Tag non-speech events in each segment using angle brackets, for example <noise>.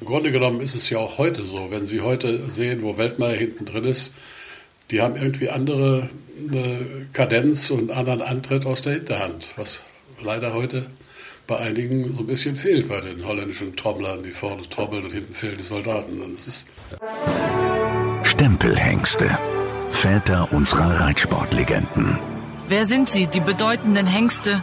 Im Grunde genommen ist es ja auch heute so, wenn Sie heute sehen, wo Weltmeier hinten drin ist, die haben irgendwie andere Kadenz und anderen Antritt aus der Hinterhand, was leider heute bei einigen so ein bisschen fehlt, bei den holländischen Trommlern, die vorne trommeln und hinten fehlen die Soldaten. Und das ist Stempelhengste, Väter unserer Reitsportlegenden. Wer sind sie, die bedeutenden Hengste,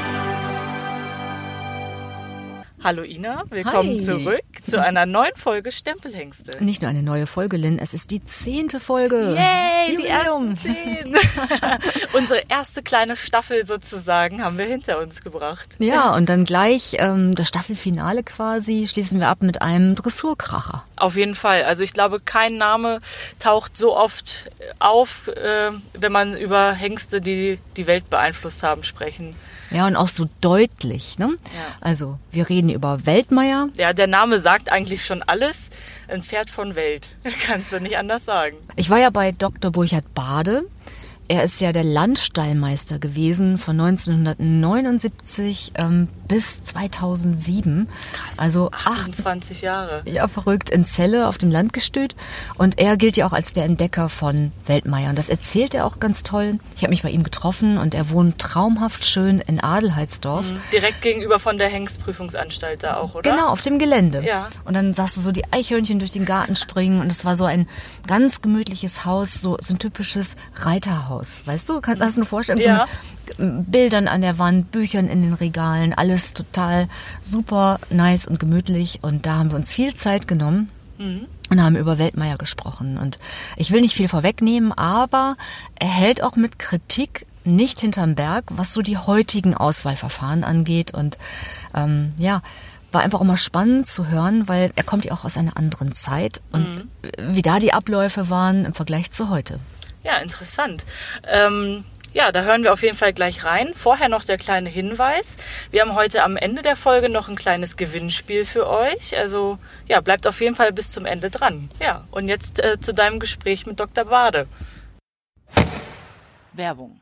Hallo Ina, willkommen Hi. zurück zu einer neuen Folge Stempelhengste. Nicht nur eine neue Folge, Lynn, es ist die zehnte Folge. Yay, die Jubiläum. ersten zehn. <laughs> Unsere erste kleine Staffel sozusagen haben wir hinter uns gebracht. Ja, und dann gleich ähm, das Staffelfinale quasi schließen wir ab mit einem Dressurkracher. Auf jeden Fall. Also ich glaube, kein Name taucht so oft auf, äh, wenn man über Hengste, die die Welt beeinflusst haben, sprechen. Ja, und auch so deutlich. Ne? Ja. Also, wir reden über Weltmeier. Ja, der Name sagt eigentlich schon alles. Ein Pferd von Welt. <laughs> Kannst du nicht anders sagen. Ich war ja bei Dr. Burchard Bade. Er ist ja der Landstallmeister gewesen von 1979 ähm, bis 2007. Krass. Also acht 28 Jahre. ja, verrückt in Celle auf dem Landgestüt. Und er gilt ja auch als der Entdecker von Weltmeier. Und das erzählt er auch ganz toll. Ich habe mich bei ihm getroffen und er wohnt traumhaft schön in Adelheidsdorf. Direkt gegenüber von der Hengstprüfungsanstalt da auch, oder? Genau, auf dem Gelände. Ja. Und dann sahst du so die Eichhörnchen durch den Garten springen und es war so ein ganz gemütliches Haus, so, so ein typisches Reiterhaus. Weißt du, kannst du eine Vorstellung? Ja. So Bildern an der Wand, Büchern in den Regalen, alles total super nice und gemütlich. Und da haben wir uns viel Zeit genommen. Und haben über Weltmeier gesprochen. Und ich will nicht viel vorwegnehmen, aber er hält auch mit Kritik nicht hinterm Berg, was so die heutigen Auswahlverfahren angeht. Und ähm, ja, war einfach mal spannend zu hören, weil er kommt ja auch aus einer anderen Zeit und wie da die Abläufe waren im Vergleich zu heute. Ja, interessant. Ähm, ja, da hören wir auf jeden Fall gleich rein. Vorher noch der kleine Hinweis. Wir haben heute am Ende der Folge noch ein kleines Gewinnspiel für euch. Also ja, bleibt auf jeden Fall bis zum Ende dran. Ja, und jetzt äh, zu deinem Gespräch mit Dr. Bade. Werbung.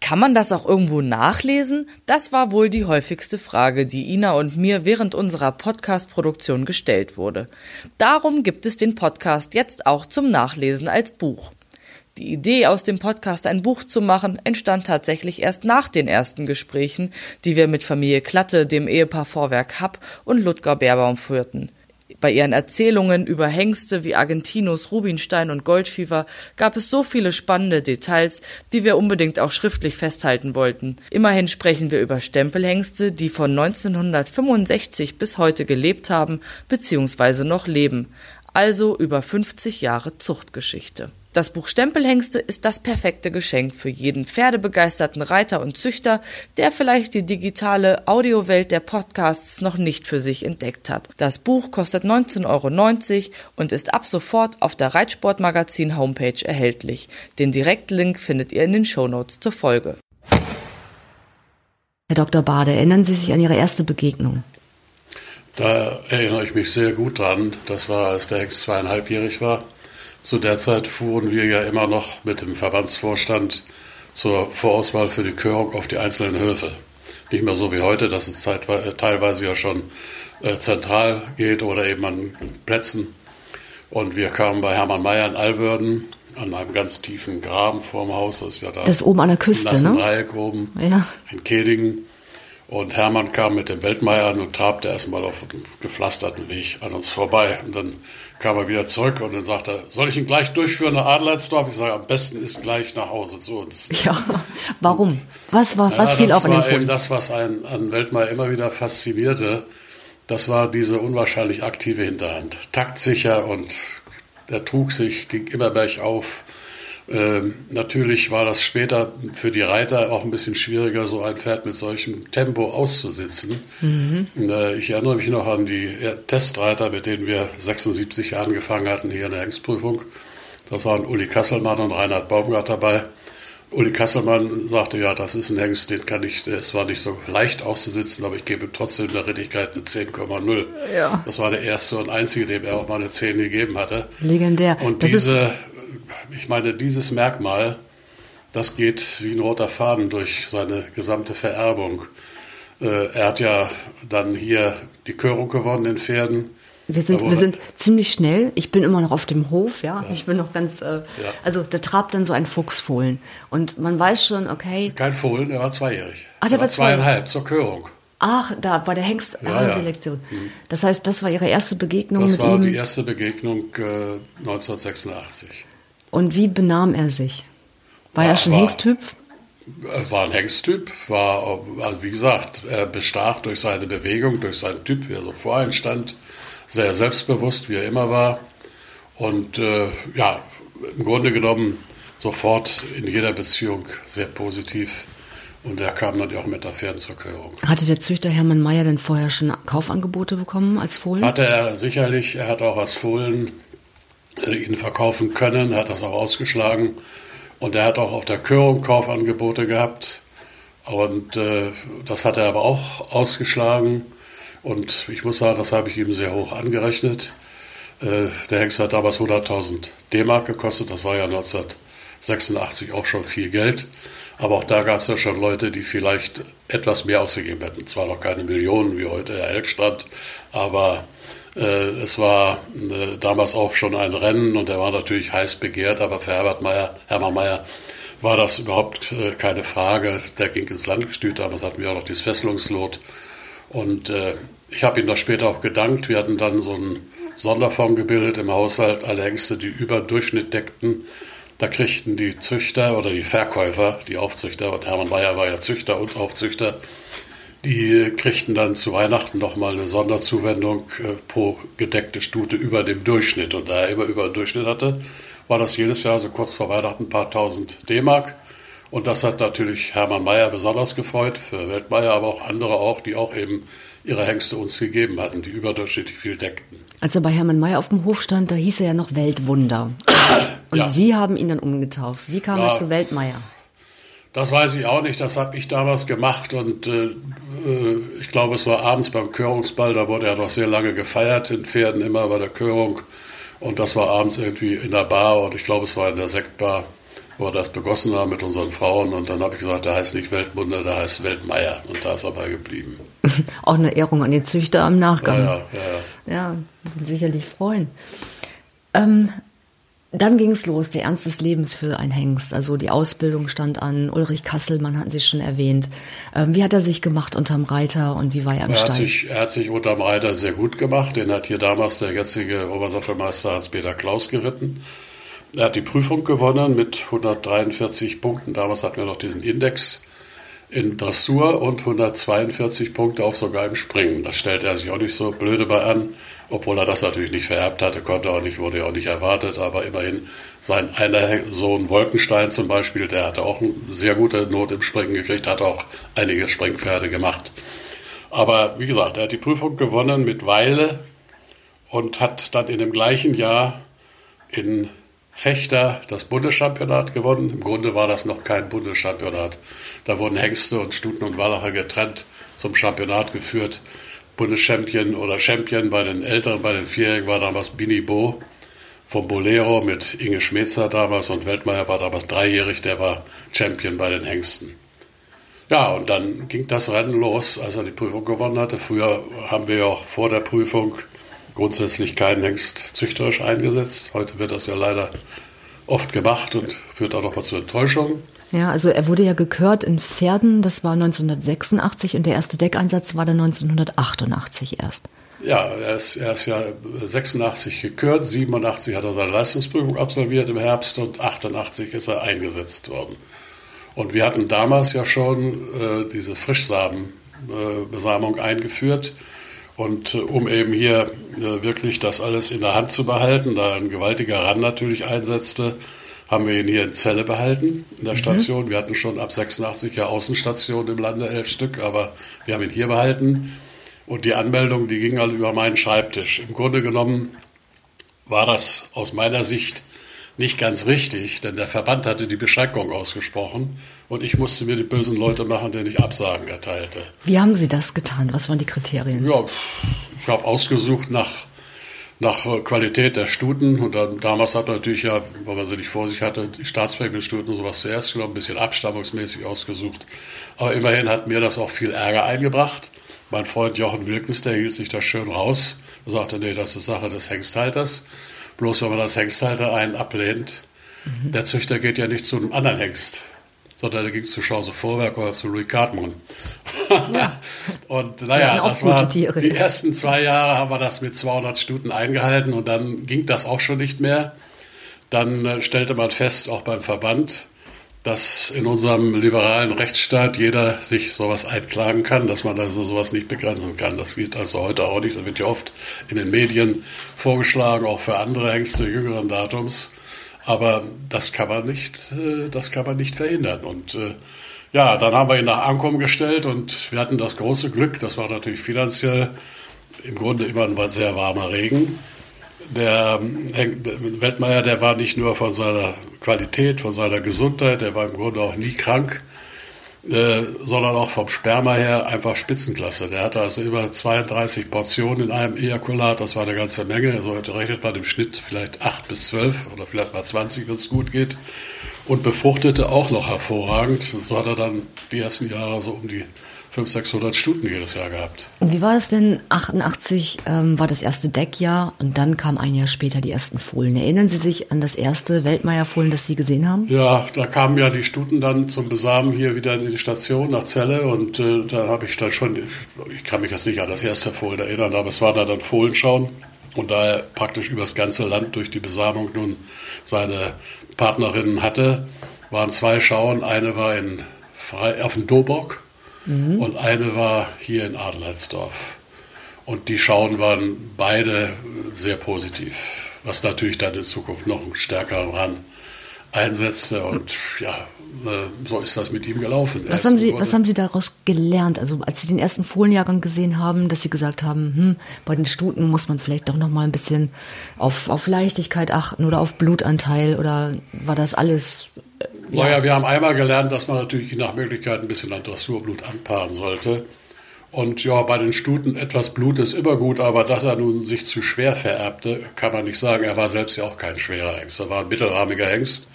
Kann man das auch irgendwo nachlesen? Das war wohl die häufigste Frage, die Ina und mir während unserer Podcast-Produktion gestellt wurde. Darum gibt es den Podcast jetzt auch zum Nachlesen als Buch. Die Idee, aus dem Podcast ein Buch zu machen, entstand tatsächlich erst nach den ersten Gesprächen, die wir mit Familie Klatte, dem Ehepaar Vorwerk Happ und Ludger Beerbaum führten. Bei ihren Erzählungen über Hengste wie Argentinos, Rubinstein und Goldfieber gab es so viele spannende Details, die wir unbedingt auch schriftlich festhalten wollten. Immerhin sprechen wir über Stempelhengste, die von 1965 bis heute gelebt haben bzw. noch leben. Also über 50 Jahre Zuchtgeschichte. Das Buch Stempelhengste ist das perfekte Geschenk für jeden pferdebegeisterten Reiter und Züchter, der vielleicht die digitale Audiowelt der Podcasts noch nicht für sich entdeckt hat. Das Buch kostet 19,90 Euro und ist ab sofort auf der Reitsportmagazin Homepage erhältlich. Den Direktlink findet ihr in den Shownotes zur Folge. Herr Dr. Bade, erinnern Sie sich an Ihre erste Begegnung? Da erinnere ich mich sehr gut dran. Das war, als der Hengst zweieinhalbjährig war. Zu der Zeit fuhren wir ja immer noch mit dem Verbandsvorstand zur Vorauswahl für die Körung auf die einzelnen Höfe. Nicht mehr so wie heute, dass es teilweise ja schon äh, zentral geht oder eben an Plätzen. Und wir kamen bei Hermann Mayer in Alwörden an einem ganz tiefen Graben vorm Haus. Das ist ja da Das ist oben an der Küste, ne? Dreieck oben Ja. in Kedingen. Und Hermann kam mit dem Weltmeier an und trabte erstmal auf dem gepflasterten Weg an uns vorbei. Und dann kam er wieder zurück und dann sagte er, soll ich ihn gleich durchführen nach Adelheidsdorf? Ich sage, am besten ist gleich nach Hause zu uns. <laughs> Ja. Warum? Was war, was Ja, fiel das auf an den war eben das, was einen an Weltmeier immer wieder faszinierte. Das war diese unwahrscheinlich aktive Hinterhand. Taktsicher und er trug sich, ging immer bergauf. Ähm, natürlich war das später für die Reiter auch ein bisschen schwieriger, so ein Pferd mit solchem Tempo auszusitzen. Mhm. Äh, ich erinnere mich noch an die Testreiter, mit denen wir 76 angefangen hatten hier in der Hengstprüfung. Da waren Uli Kasselmann und Reinhard Baumgart dabei. Uli Kasselmann sagte, ja, das ist ein Hengst, den kann ich, der ist zwar nicht so leicht auszusitzen, aber ich gebe trotzdem der Rittigkeit eine 10,0. Ja. Das war der erste und einzige, dem er auch mal eine 10 gegeben hatte. Legendär. Und das diese, ich meine, dieses Merkmal, das geht wie ein roter Faden durch seine gesamte Vererbung. Äh, er hat ja dann hier die Körung gewonnen in Pferden. Wir sind, wir sind ziemlich schnell. Ich bin immer noch auf dem Hof, ja. ja. Ich bin noch ganz, äh, ja. also da trabt dann so ein Fuchsfohlen. Und man weiß schon, okay. Kein Fohlen, der war zweijährig. Ah, der, der war zweieinhalb zur Körung. Ach, da bei der Hengstselektion. Ja, ja. Das heißt, das war Ihre erste Begegnung das mit ihm? Das war die erste Begegnung äh, 1986. Und wie benahm er sich? War er schon war, Hengsttyp? War ein Hengsttyp, war, also wie gesagt, er bestach durch seine Bewegung, durch seinen Typ, wie er so vor ihm stand sehr selbstbewusst, wie er immer war. Und äh, ja, im Grunde genommen sofort in jeder Beziehung sehr positiv. Und er kam dann auch mit der Pferden zur Körung. Hatte der Züchter Hermann Mayer denn vorher schon Kaufangebote bekommen als Fohlen? Hatte er sicherlich. Er hat auch als Fohlen ihn verkaufen können, hat das auch ausgeschlagen. Und er hat auch auf der Körung Kaufangebote gehabt. Und äh, das hat er aber auch ausgeschlagen. Und ich muss sagen, das habe ich ihm sehr hoch angerechnet. Äh, der Hengst hat damals 100.000 D-Mark gekostet. Das war ja 1986 auch schon viel Geld. Aber auch da gab es ja schon Leute, die vielleicht etwas mehr ausgegeben hätten. Zwar noch keine Millionen wie heute Herr Elkstrand, aber es war äh, damals auch schon ein Rennen und er war natürlich heiß begehrt. Aber für Herbert Meyer, Hermann Mayer war das überhaupt äh, keine Frage. Der ging ins Landgestüt. Damals hatten wir auch noch dieses Fesselungslot. Und äh, ich habe ihm das später auch gedankt. Wir hatten dann so einen Sonderfonds gebildet im Haushalt, alle Ängste, die über Durchschnitt deckten. Da kriegten die Züchter oder die Verkäufer, die Aufzüchter, und Hermann Bayer war ja Züchter und Aufzüchter, die kriegten dann zu Weihnachten nochmal eine Sonderzuwendung äh, pro gedeckte Stute über dem Durchschnitt. Und da er immer über den Durchschnitt hatte, war das jedes Jahr so kurz vor Weihnachten ein paar tausend D-Mark. Und das hat natürlich Hermann Mayer besonders gefreut, für Weltmeier, aber auch andere auch, die auch eben ihre Hengste uns gegeben hatten, die überdurchschnittlich viel deckten. Als er bei Hermann Mayer auf dem Hof stand, da hieß er ja noch Weltwunder. <coughs> Und ja. Sie haben ihn dann umgetauft. Wie kam ja, er zu Weltmeier? Das weiß ich auch nicht, das habe ich damals gemacht und äh, äh, ich glaube, es war abends beim Körungsball, da wurde er noch sehr lange gefeiert in Pferden, immer bei der Körung. Und das war abends irgendwie in der Bar und ich glaube, es war in der Sektbar wo wir das begossen haben mit unseren Frauen. Und dann habe ich gesagt, der heißt nicht Weltmunder, der heißt Weltmeier. Und da ist er bei geblieben. <laughs> Auch eine Ehrung an den Züchter am Nachgang. Ja, ja, ja. ja sicherlich freuen. Ähm, dann ging es los, der Ernst des Lebens für ein Hengst. Also die Ausbildung stand an. Ulrich Kasselmann hatten Sie schon erwähnt. Ähm, wie hat er sich gemacht unterm Reiter und wie war er am er Stall? Hat sich, er hat sich unterm Reiter sehr gut gemacht. Den hat hier damals der jetzige Obersattelmeister Hans-Peter Klaus geritten. Er hat die Prüfung gewonnen mit 143 Punkten. Damals hatten wir noch diesen Index in Dressur und 142 Punkte auch sogar im Springen. Das stellte er sich auch nicht so blöde bei an, obwohl er das natürlich nicht vererbt hatte, konnte auch nicht, wurde ja auch nicht erwartet, aber immerhin sein einer Sohn Wolkenstein zum Beispiel, der hatte auch eine sehr gute Not im Springen gekriegt, hat auch einige Springpferde gemacht. Aber wie gesagt, er hat die Prüfung gewonnen mit Weile und hat dann in dem gleichen Jahr in Fechter das Bundeschampionat gewonnen. Im Grunde war das noch kein Bundeschampionat. Da wurden Hengste und Stuten und Wallacher getrennt zum Championat geführt. Bundeschampion oder Champion bei den Älteren, bei den Vierjährigen war damals Bini Bo vom Bolero mit Inge Schmetzer damals und Weltmeier war damals dreijährig, der war Champion bei den Hengsten. Ja, und dann ging das Rennen los, als er die Prüfung gewonnen hatte. Früher haben wir ja auch vor der Prüfung grundsätzlich keinen Hengst züchterisch eingesetzt. Heute wird das ja leider oft gemacht und führt auch noch mal zu Enttäuschungen. Ja, also er wurde ja gekört in Pferden, das war 1986 und der erste Deckeinsatz war dann 1988 erst. Ja, er ist, er ist ja 86 gekürt, 87 hat er seine Leistungsprüfung absolviert im Herbst und 88 ist er eingesetzt worden. Und wir hatten damals ja schon äh, diese Frischsamenbesamung äh, eingeführt und äh, um eben hier äh, wirklich das alles in der Hand zu behalten, da ein gewaltiger Rand natürlich einsetzte, haben wir ihn hier in Celle behalten, in der mhm. Station. Wir hatten schon ab 86 ja Außenstationen im Lande, elf Stück, aber wir haben ihn hier behalten. Und die Anmeldung, die ging alle über meinen Schreibtisch. Im Grunde genommen war das aus meiner Sicht nicht ganz richtig, denn der Verband hatte die Beschränkung ausgesprochen und ich musste mir die bösen Leute machen, denen ich Absagen erteilte. Wie haben Sie das getan? Was waren die Kriterien? Ja, ich habe ausgesucht nach, nach Qualität der Stuten und dann, damals hat man natürlich ja, weil man sie nicht vor sich hatte, die Staatsprämienstuten und sowas zuerst genommen, ein bisschen abstammungsmäßig ausgesucht. Aber immerhin hat mir das auch viel Ärger eingebracht. Mein Freund Jochen Wilkens, der hielt sich da schön raus. Er sagte, nee, das ist Sache des Hengsthalters. Bloß wenn man das Hengsthalter einen ablehnt, mhm. der Züchter geht ja nicht zu einem anderen Hengst, sondern der ging zu Chance Vorwerk oder zu Louis Cartman. Ja. <laughs> und naja, das war Tiere. die ersten zwei Jahre haben wir das mit 200 Stuten eingehalten und dann ging das auch schon nicht mehr. Dann äh, stellte man fest, auch beim Verband, dass in unserem liberalen Rechtsstaat jeder sich sowas einklagen kann, dass man also sowas nicht begrenzen kann. Das geht also heute auch nicht. Das wird ja oft in den Medien vorgeschlagen, auch für andere Hengste jüngeren Datums. Aber das kann man nicht, äh, das kann man nicht verhindern. Und äh, ja, dann haben wir ihn nach Ankommen gestellt und wir hatten das große Glück, das war natürlich finanziell im Grunde immer ein sehr warmer Regen der, Weltmeier, der war nicht nur von seiner Qualität, von seiner Gesundheit, der war im Grunde auch nie krank, äh, sondern auch vom Sperma her einfach Spitzenklasse. Der hatte also immer 32 Portionen in einem Ejakulat, das war eine ganze Menge. Also heute rechnet man im Schnitt vielleicht 8 bis 12 oder vielleicht mal 20, wenn es gut geht. Und befruchtete auch noch hervorragend. So hat er dann die ersten Jahre so um die 500, 600 Stunden jedes Jahr gehabt. Und wie war das denn? 88 ähm, war das erste Deckjahr und dann kam ein Jahr später die ersten Fohlen. Erinnern Sie sich an das erste Weltmeierfohlen, das Sie gesehen haben? Ja, da kamen ja die Stuten dann zum Besamen hier wieder in die Station nach Celle und äh, da habe ich dann schon, ich kann mich jetzt nicht an das erste Fohlen erinnern, aber es war da dann Fohlenschauen. Und da er praktisch übers ganze Land durch die Besamung nun seine Partnerinnen hatte, waren zwei Schauen. Eine war in Fre auf dem Dobock Mhm. Und eine war hier in Adelheidsdorf. Und die Schauen waren beide sehr positiv, was natürlich dann in Zukunft noch einen stärkeren Ran einsetzte. Und ja, äh, so ist das mit ihm gelaufen. Was haben, Sie, was haben Sie daraus gelernt? Also als Sie den ersten Fohlenjahrgang gesehen haben, dass Sie gesagt haben, hm, bei den Stuten muss man vielleicht doch noch mal ein bisschen auf, auf Leichtigkeit achten oder auf Blutanteil oder war das alles ja. Naja, wir haben einmal gelernt, dass man natürlich nach Möglichkeit ein bisschen an Dressurblut anpaaren sollte. Und ja, bei den Stuten etwas Blut ist immer gut, aber dass er nun sich zu schwer vererbte, kann man nicht sagen. Er war selbst ja auch kein schwerer Hengst. Er war ein mittelrahmiger Hengst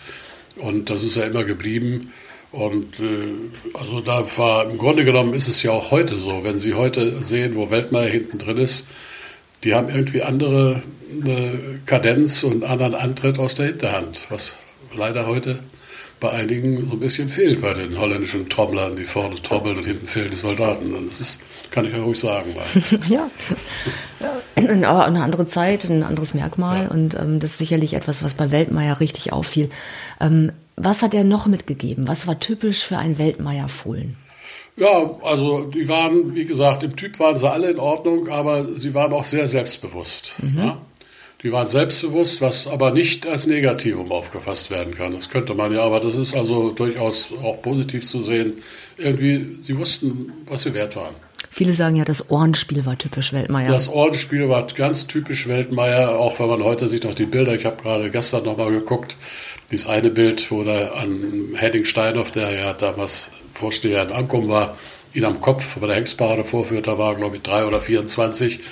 und das ist er immer geblieben. Und äh, also da war, im Grunde genommen ist es ja auch heute so, wenn Sie heute sehen, wo Weltmeier hinten drin ist, die haben irgendwie andere äh, Kadenz und anderen Antritt aus der Hinterhand, was leider heute bei einigen so ein bisschen fehlt bei den holländischen Trommlern, die vorne trommeln und hinten fehlen die Soldaten. Und das ist, kann ich ja ruhig sagen. <laughs> ja. ja. Aber eine andere Zeit, ein anderes Merkmal. Ja. Und ähm, das ist sicherlich etwas, was bei Weltmeier richtig auffiel. Ähm, was hat er noch mitgegeben? Was war typisch für ein Weltmeier-Fohlen? Ja, also die waren, wie gesagt, im Typ waren sie alle in Ordnung, aber sie waren auch sehr selbstbewusst. Mhm. Ja? Die waren selbstbewusst, was aber nicht als Negativum aufgefasst werden kann. Das könnte man ja, aber das ist also durchaus auch positiv zu sehen. Irgendwie, sie wussten, was sie wert waren. Viele sagen ja, das Ohrenspiel war typisch Weltmeier. Das Ohrenspiel war ganz typisch Weltmeier, auch wenn man heute sieht, auch die Bilder. Ich habe gerade gestern nochmal geguckt, dieses eine Bild, wo da an Henning Steinhoff, der ja damals Vorsteher in Ankommen war, ihn am Kopf bei der Hengstparade vorführt, da war, glaube ich, drei oder 24 wenn,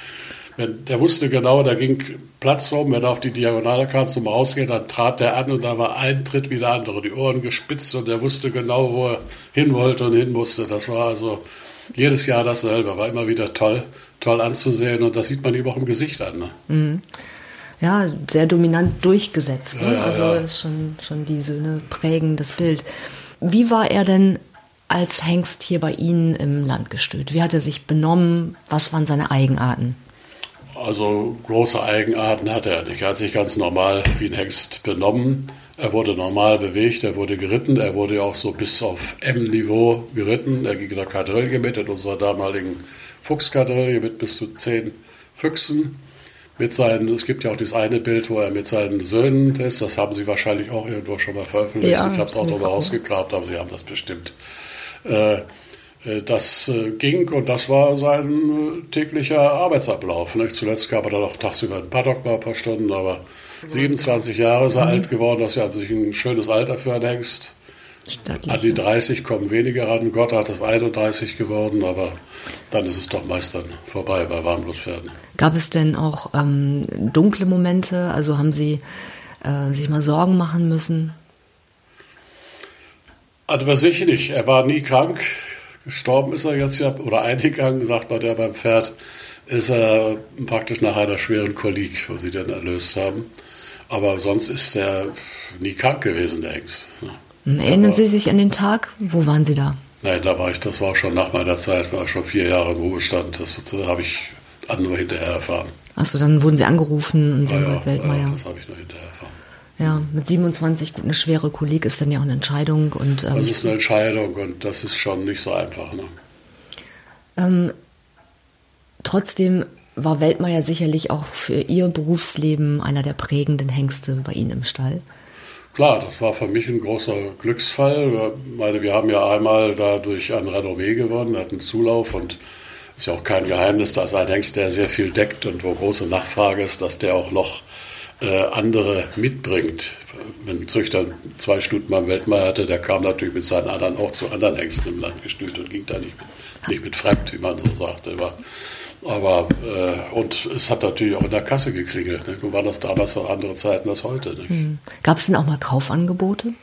der wusste genau, da ging Platz rum, wenn er auf die Diagonale kam zum Rausgehen, dann trat der an und da war ein Tritt wie der andere, die Ohren gespitzt und er wusste genau, wo er hin wollte und hin musste. Das war also jedes Jahr dasselbe, war immer wieder toll, toll anzusehen und das sieht man ihm auch im Gesicht an. Ne? Mhm. Ja, sehr dominant durchgesetzt. Ne? Ja, ja, also ja. ist schon, schon die Söhne prägen das Bild. Wie war er denn als Hengst hier bei Ihnen im Landgestüt? Wie hat er sich benommen? Was waren seine Eigenarten? Also große Eigenarten hatte er nicht. Er hat sich ganz normal wie ein Hengst benommen. Er wurde normal bewegt, er wurde geritten, er wurde auch so bis auf M-Niveau geritten. Er ging in der Kadrille mit, in unserer damaligen Fuchskadrille mit bis zu zehn Füchsen. mit seinen, es gibt ja auch dieses eine Bild, wo er mit seinen Söhnen ist, das haben Sie wahrscheinlich auch irgendwo schon mal veröffentlicht. Ja, ich habe es auch darüber ausgegrabt, aber Sie haben das bestimmt. Äh, äh, das äh, ging und das war sein äh, täglicher Arbeitsablauf. Nicht? Zuletzt gab er dann auch tagsüber ein Paddock mal ein paar Stunden, aber 27 Jahre ist er mhm. alt geworden, das ist ja sich ein schönes Alter für einen Hengst. Stattlich, An die 30 kommen weniger ran. Gott hat es 31 geworden, aber dann ist es doch meist dann vorbei bei Warmblutpferden. Gab es denn auch ähm, dunkle Momente? Also haben Sie äh, sich mal Sorgen machen müssen? Also für sich nicht. Er war nie krank. Gestorben ist er jetzt ja, oder eingegangen, sagt man der beim Pferd, ist er praktisch nach einer schweren Kolik, wo sie dann erlöst haben. Aber sonst ist er nie krank gewesen, der Hengst. Erinnern Sie sich an den Tag? Wo waren Sie da? Nein, da war ich, das war schon nach meiner Zeit, war schon vier Jahre im Ruhestand. Das, das habe ich nur hinterher erfahren. Achso, dann wurden Sie angerufen und Sie ja, ja, Weltmeier. Ja, das habe ich nur hinterher erfahren. Ja, mit 27, gut, eine schwere Kolik ist dann ja auch eine Entscheidung. Und, ähm, das ist eine Entscheidung und das ist schon nicht so einfach. Ne? Ähm, trotzdem war Weltmeier sicherlich auch für Ihr Berufsleben einer der prägenden Hengste bei Ihnen im Stall. Klar, das war für mich ein großer Glücksfall. Ich meine, wir haben ja einmal dadurch ein Renommee gewonnen, hatten Zulauf und ist ja auch kein Geheimnis, dass ein Hengst, der sehr viel deckt und wo große Nachfrage ist, dass der auch noch äh, andere mitbringt. Wenn ein Züchter zwei Stunden beim Weltmeier hatte, der kam natürlich mit seinen anderen auch zu anderen Ängsten im Land gestüt und ging da nicht mit, nicht mit fremd, wie man so sagte. Aber, aber äh, und es hat natürlich auch in der Kasse geklingelt. Ne? War das damals noch andere Zeiten als heute? Hm. Gab es denn auch mal Kaufangebote?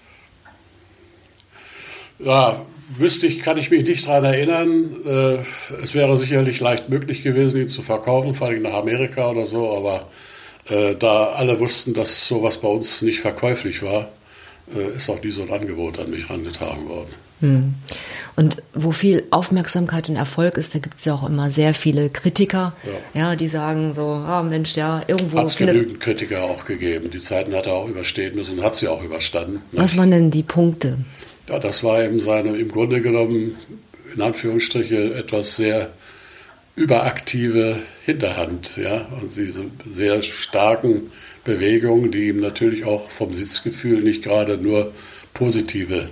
Ja, wüsste ich, kann ich mich nicht daran erinnern. Äh, es wäre sicherlich leicht möglich gewesen, ihn zu verkaufen, vor allem nach Amerika oder so, aber äh, da alle wussten, dass sowas bei uns nicht verkäuflich war, äh, ist auch nie so ein Angebot an mich herangetragen worden. Hm. Und wo viel Aufmerksamkeit und Erfolg ist, da gibt es ja auch immer sehr viele Kritiker, ja, ja die sagen so, ah Mensch, ja, irgendwo. Hat es genügend Kritiker auch gegeben. Die Zeiten hat er auch überstehen müssen und hat sie auch überstanden. Was nicht? waren denn die Punkte? Ja, das war eben seine, im Grunde genommen, in Anführungsstriche, etwas sehr überaktive Hinterhand, ja, und diese sehr starken Bewegungen, die ihm natürlich auch vom Sitzgefühl nicht gerade nur positive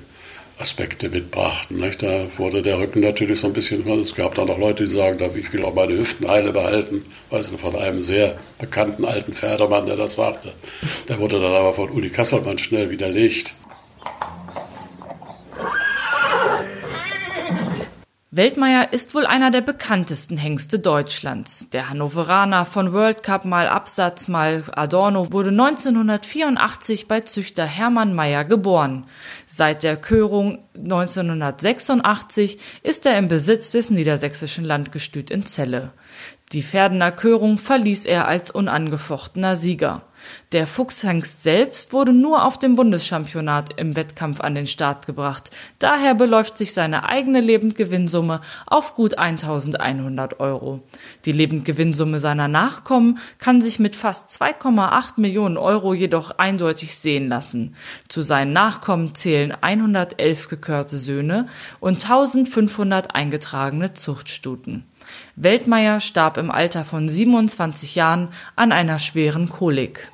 Aspekte mitbrachten. Nicht? Da wurde der Rücken natürlich so ein bisschen, es gab da noch Leute, die sagen, ich will auch meine Hüften heile behalten, weiß nicht, von einem sehr bekannten alten Pferdemann, der das sagte. Der wurde dann aber von Uli Kasselmann schnell widerlegt. Weltmeier ist wohl einer der bekanntesten Hengste Deutschlands. Der Hannoveraner von World Cup mal Absatz mal Adorno wurde 1984 bei Züchter Hermann Meyer geboren. Seit der Körung 1986 ist er im Besitz des niedersächsischen Landgestüt in Celle. Die Pferdener Körung verließ er als unangefochtener Sieger. Der Fuchshengst selbst wurde nur auf dem Bundeschampionat im Wettkampf an den Start gebracht. Daher beläuft sich seine eigene Lebendgewinnsumme auf gut 1100 Euro. Die Lebendgewinnsumme seiner Nachkommen kann sich mit fast 2,8 Millionen Euro jedoch eindeutig sehen lassen. Zu seinen Nachkommen zählen 111 gekörte Söhne und 1500 eingetragene Zuchtstuten. Weltmeier starb im Alter von 27 Jahren an einer schweren Kolik.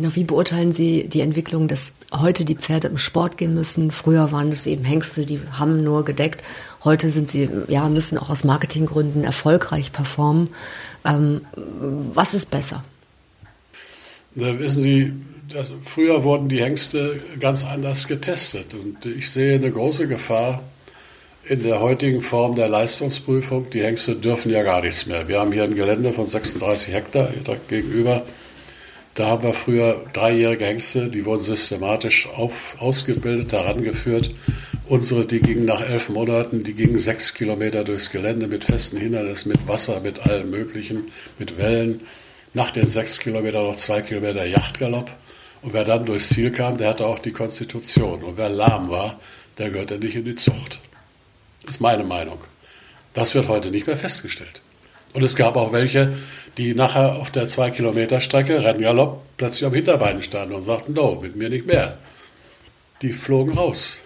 Genau, wie beurteilen Sie die Entwicklung, dass heute die Pferde im Sport gehen müssen? Früher waren es eben Hengste, die haben nur gedeckt. Heute sind sie, ja, müssen auch aus Marketinggründen erfolgreich performen. Ähm, was ist besser? Na, wissen Sie, das, früher wurden die Hengste ganz anders getestet. Und ich sehe eine große Gefahr in der heutigen Form der Leistungsprüfung. Die Hengste dürfen ja gar nichts mehr. Wir haben hier ein Gelände von 36 Hektar direkt gegenüber. Da haben wir früher dreijährige Hengste, die wurden systematisch auf, ausgebildet, herangeführt. Unsere, die gingen nach elf Monaten, die gingen sechs Kilometer durchs Gelände mit festen Hindernissen, mit Wasser, mit allem Möglichen, mit Wellen. Nach den sechs Kilometern noch zwei Kilometer Yachtgalopp. Und wer dann durchs Ziel kam, der hatte auch die Konstitution. Und wer lahm war, der gehörte nicht in die Zucht. Das ist meine Meinung. Das wird heute nicht mehr festgestellt. Und es gab auch welche, die nachher auf der 2-Kilometer-Strecke, Renngalopp, plötzlich am Hinterbein standen und sagten, no, mit mir nicht mehr. Die flogen raus.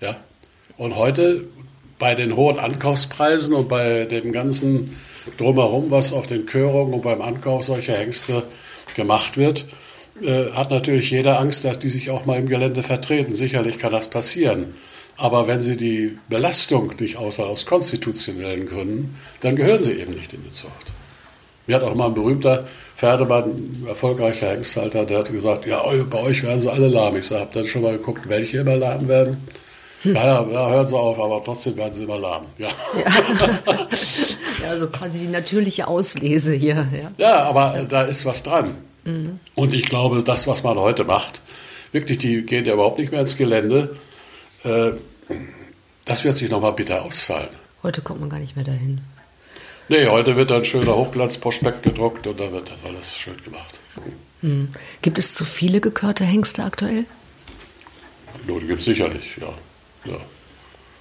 Ja? Und heute bei den hohen Ankaufspreisen und bei dem ganzen Drumherum, was auf den Körungen und beim Ankauf solcher Hengste gemacht wird, äh, hat natürlich jeder Angst, dass die sich auch mal im Gelände vertreten. Sicherlich kann das passieren. Aber wenn sie die Belastung nicht außer aus konstitutionellen Gründen, dann gehören sie eben nicht in die Zucht. Mir hat auch mal ein berühmter Pferdemann, ein erfolgreicher Hengsthalter, der hat gesagt, ja, bei euch werden sie alle lahm. Ich habe dann schon mal geguckt, welche immer lahm werden. Hm. Ja, ja, hören Sie auf, aber trotzdem werden sie immer lahm. Ja. Ja. <laughs> ja, also quasi die natürliche Auslese hier. Ja, ja aber da ist was dran. Mhm. Und ich glaube, das, was man heute macht, wirklich, die gehen ja überhaupt nicht mehr ins Gelände. Äh, das wird sich nochmal bitter auszahlen. Heute kommt man gar nicht mehr dahin. Nee, heute wird ein schöner Hochglanzprospekt gedruckt und da wird das alles schön gemacht. Hm. Gibt es zu viele gekörte Hengste aktuell? Nur, die gibt es sicherlich, ja. ja.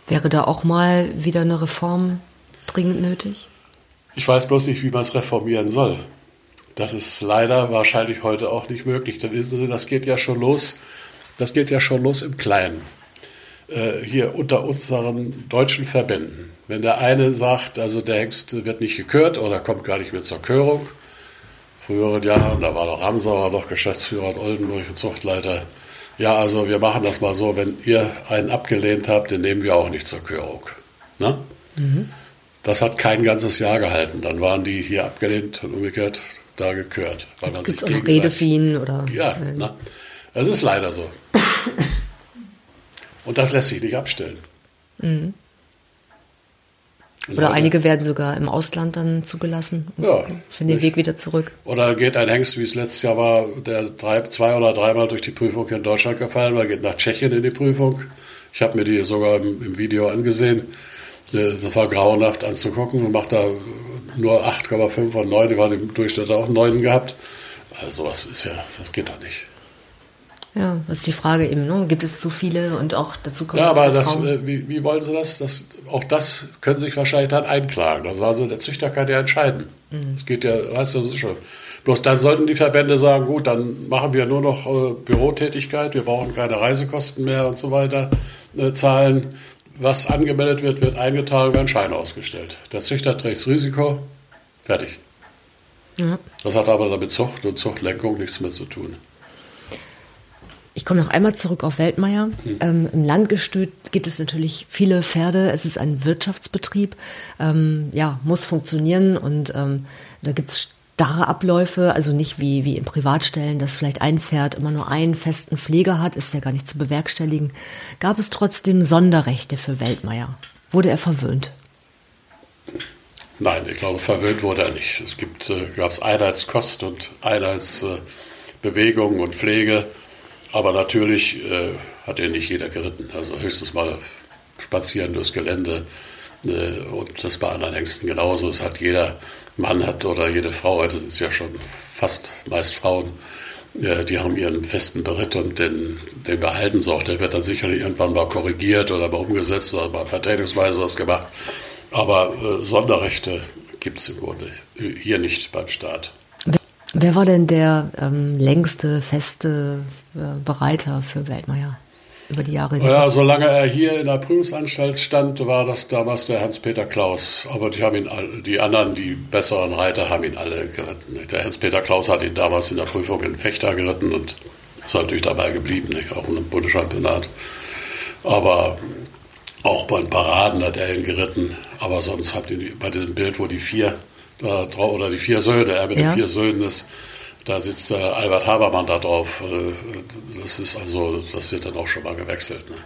Wäre da auch mal wieder eine Reform dringend nötig? Ich weiß bloß nicht, wie man es reformieren soll. Das ist leider wahrscheinlich heute auch nicht möglich. Dann wissen Sie, das geht ja schon los. Das geht ja schon los im Kleinen. Äh, hier unter unseren deutschen Verbänden. Wenn der eine sagt, also der Hengst wird nicht gekürt oder kommt gar nicht mehr zur Körung, früheren Jahren, da war doch Ramsauer noch Geschäftsführer in Oldenburg und Zuchtleiter. Ja, also wir machen das mal so, wenn ihr einen abgelehnt habt, den nehmen wir auch nicht zur Körung. Ne? Mhm. Das hat kein ganzes Jahr gehalten. Dann waren die hier abgelehnt und umgekehrt da gekürt. Weil man sich noch Redefien oder. Ja, ne? es ist leider so. Und das lässt sich nicht abstellen. Mhm. Oder einige werden sogar im Ausland dann zugelassen. Ja. Für den Weg wieder zurück. Oder geht ein Hengst, wie es letztes Jahr war, der drei, zwei oder dreimal durch die Prüfung hier in Deutschland gefallen war, geht nach Tschechien in die Prüfung. Ich habe mir die sogar im, im, Video angesehen. Das war grauenhaft anzugucken und macht da nur 8,5 und 9. Die war im Durchschnitt auch 9 gehabt. Also sowas ist ja, das geht doch nicht. Ja, das ist die Frage eben, ne? gibt es zu viele und auch dazu kommt. Ja, aber das, äh, wie, wie, wollen Sie das? das? Auch das können Sie sich wahrscheinlich dann einklagen. Also, also der Züchter kann ja entscheiden. Es mhm. geht ja, weißt du, das ist schon. Bloß dann sollten die Verbände sagen, gut, dann machen wir nur noch äh, Bürotätigkeit, wir brauchen keine Reisekosten mehr und so weiter äh, zahlen. Was angemeldet wird, wird eingetragen, werden Scheine ausgestellt. Der Züchter trägt das Risiko, fertig. Ja. Das hat aber damit Zucht und Zuchtlenkung nichts mehr zu tun. Ich komme noch einmal zurück auf Weltmeier. Mhm. Ähm, Im Landgestüt gibt es natürlich viele Pferde. Es ist ein Wirtschaftsbetrieb. Ähm, ja, muss funktionieren und ähm, da gibt es starre Abläufe, also nicht wie, wie in Privatstellen, dass vielleicht ein Pferd immer nur einen festen Pfleger hat, ist ja gar nicht zu bewerkstelligen. Gab es trotzdem Sonderrechte für Weltmeier? Wurde er verwöhnt? Nein, ich glaube, verwöhnt wurde er nicht. Es gibt, äh, gab es Einheitskost und Einheitsbewegung äh, und Pflege. Aber natürlich äh, hat er nicht jeder geritten. Also höchstens mal spazieren durchs Gelände. Äh, und das bei anderen Hengsten genauso. Es hat jeder Mann hat oder jede Frau, heute sind es ja schon fast meist Frauen, äh, die haben ihren festen Beritt und den, den behalten sie auch. Der wird dann sicherlich irgendwann mal korrigiert oder mal umgesetzt oder mal vertretungsweise was gemacht. Aber äh, Sonderrechte gibt es im Grunde hier nicht beim Staat. Wer war denn der ähm, längste feste äh, Bereiter für Weltmeier über die Jahre? Ja, solange er hier in der Prüfungsanstalt stand, war das damals der Hans-Peter Klaus. Aber die, haben ihn, die anderen, die besseren Reiter, haben ihn alle geritten. Der Hans-Peter Klaus hat ihn damals in der Prüfung in Fechter geritten und ist natürlich dabei geblieben, nicht? auch im Bundeschampionat. Aber auch bei den Paraden hat er ihn geritten. Aber sonst habt ihr bei diesem Bild, wo die vier oder die vier Söhne, er mit ja. den vier Söhnen ist, da sitzt äh, Albert Habermann da drauf. Äh, das ist also, das wird dann auch schon mal gewechselt. Ne?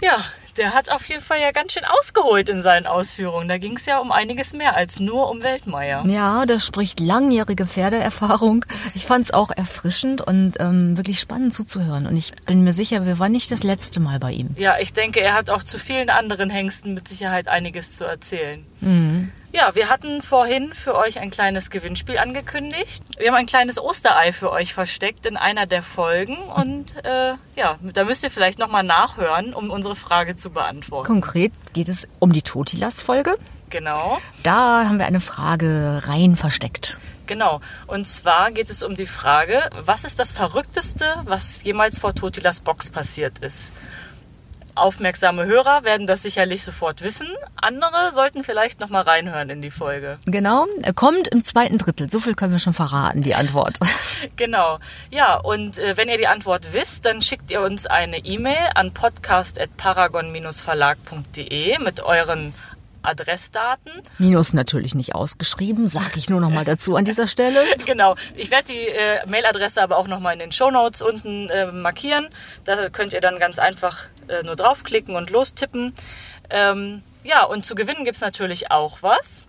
Ja, der hat auf jeden Fall ja ganz schön ausgeholt in seinen Ausführungen. Da ging es ja um einiges mehr als nur um Weltmeier. Ja, das spricht langjährige Pferdeerfahrung. Ich fand es auch erfrischend und ähm, wirklich spannend zuzuhören. Und ich bin mir sicher, wir waren nicht das letzte Mal bei ihm. Ja, ich denke, er hat auch zu vielen anderen Hengsten mit Sicherheit einiges zu erzählen. Mhm. Ja, wir hatten vorhin für euch ein kleines Gewinnspiel angekündigt. Wir haben ein kleines Osterei für euch versteckt in einer der Folgen und äh, ja, da müsst ihr vielleicht nochmal nachhören, um unsere Frage zu beantworten. Konkret geht es um die Totilas-Folge. Genau. Da haben wir eine Frage rein versteckt. Genau. Und zwar geht es um die Frage, was ist das Verrückteste, was jemals vor Totilas Box passiert ist? Aufmerksame Hörer werden das sicherlich sofort wissen. Andere sollten vielleicht noch mal reinhören in die Folge. Genau, er kommt im zweiten Drittel. So viel können wir schon verraten, die Antwort. <laughs> genau. Ja, und äh, wenn ihr die Antwort wisst, dann schickt ihr uns eine E-Mail an podcast.paragon-verlag.de mit euren Adressdaten. Minus natürlich nicht ausgeschrieben, sage ich nur noch mal dazu an dieser Stelle. <laughs> genau. Ich werde die äh, Mailadresse aber auch noch mal in den Show Notes unten äh, markieren. Da könnt ihr dann ganz einfach äh, nur draufklicken und lostippen. Ähm, ja, und zu gewinnen gibt es natürlich auch was.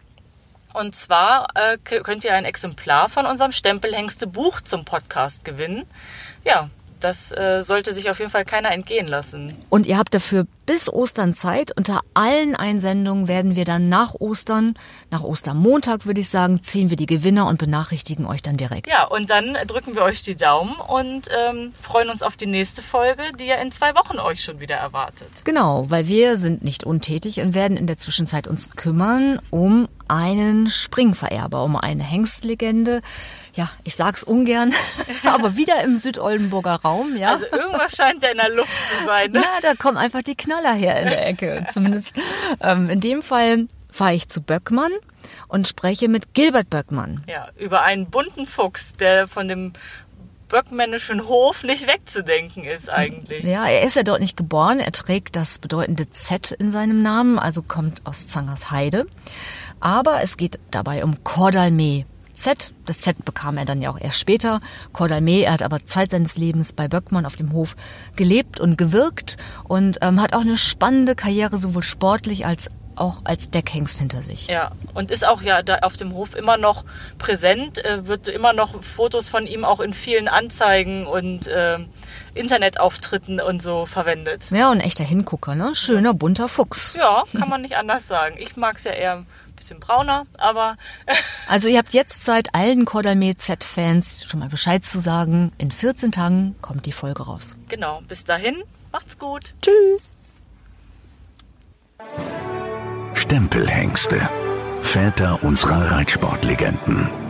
Und zwar äh, könnt ihr ein Exemplar von unserem Stempelhengste Buch zum Podcast gewinnen. Ja, das äh, sollte sich auf jeden Fall keiner entgehen lassen. Und ihr habt dafür bis Ostern Zeit. Unter allen Einsendungen werden wir dann nach Ostern, nach Ostermontag würde ich sagen, ziehen wir die Gewinner und benachrichtigen euch dann direkt. Ja, und dann drücken wir euch die Daumen und ähm, freuen uns auf die nächste Folge, die ja in zwei Wochen euch schon wieder erwartet. Genau, weil wir sind nicht untätig und werden in der Zwischenzeit uns kümmern um einen Springvererber, um eine Hengstlegende. Ja, ich sag's ungern, <laughs> <laughs> aber wieder im Südoldenburger Raum, ja. Also irgendwas scheint ja in der Luft zu sein. Ne? Ja, da kommen einfach die Knaller her in der Ecke. <laughs> Zumindest ähm, in dem Fall fahre ich zu Böckmann und spreche mit Gilbert Böckmann. Ja, über einen bunten Fuchs, der von dem böckmännischen Hof nicht wegzudenken ist eigentlich. Ja, er ist ja dort nicht geboren. Er trägt das bedeutende Z in seinem Namen, also kommt aus Zangersheide. Aber es geht dabei um Cordalmé. Z, das Z bekam er dann ja auch erst später. Cordalmé, er hat aber Zeit seines Lebens bei Böckmann auf dem Hof gelebt und gewirkt und ähm, hat auch eine spannende Karriere, sowohl sportlich als auch als Deckhengst hinter sich. Ja, und ist auch ja da auf dem Hof immer noch präsent, äh, wird immer noch Fotos von ihm auch in vielen Anzeigen und äh, Internetauftritten und so verwendet. Ja, und ein echter Hingucker, ne? Schöner, bunter Fuchs. Ja, kann man nicht anders sagen. Ich mag es ja eher bisschen brauner, aber... <laughs> also ihr habt jetzt Zeit, allen Cordalmé Z-Fans schon mal Bescheid zu sagen. In 14 Tagen kommt die Folge raus. Genau, bis dahin, macht's gut. Tschüss. Stempelhengste. Väter unserer Reitsportlegenden.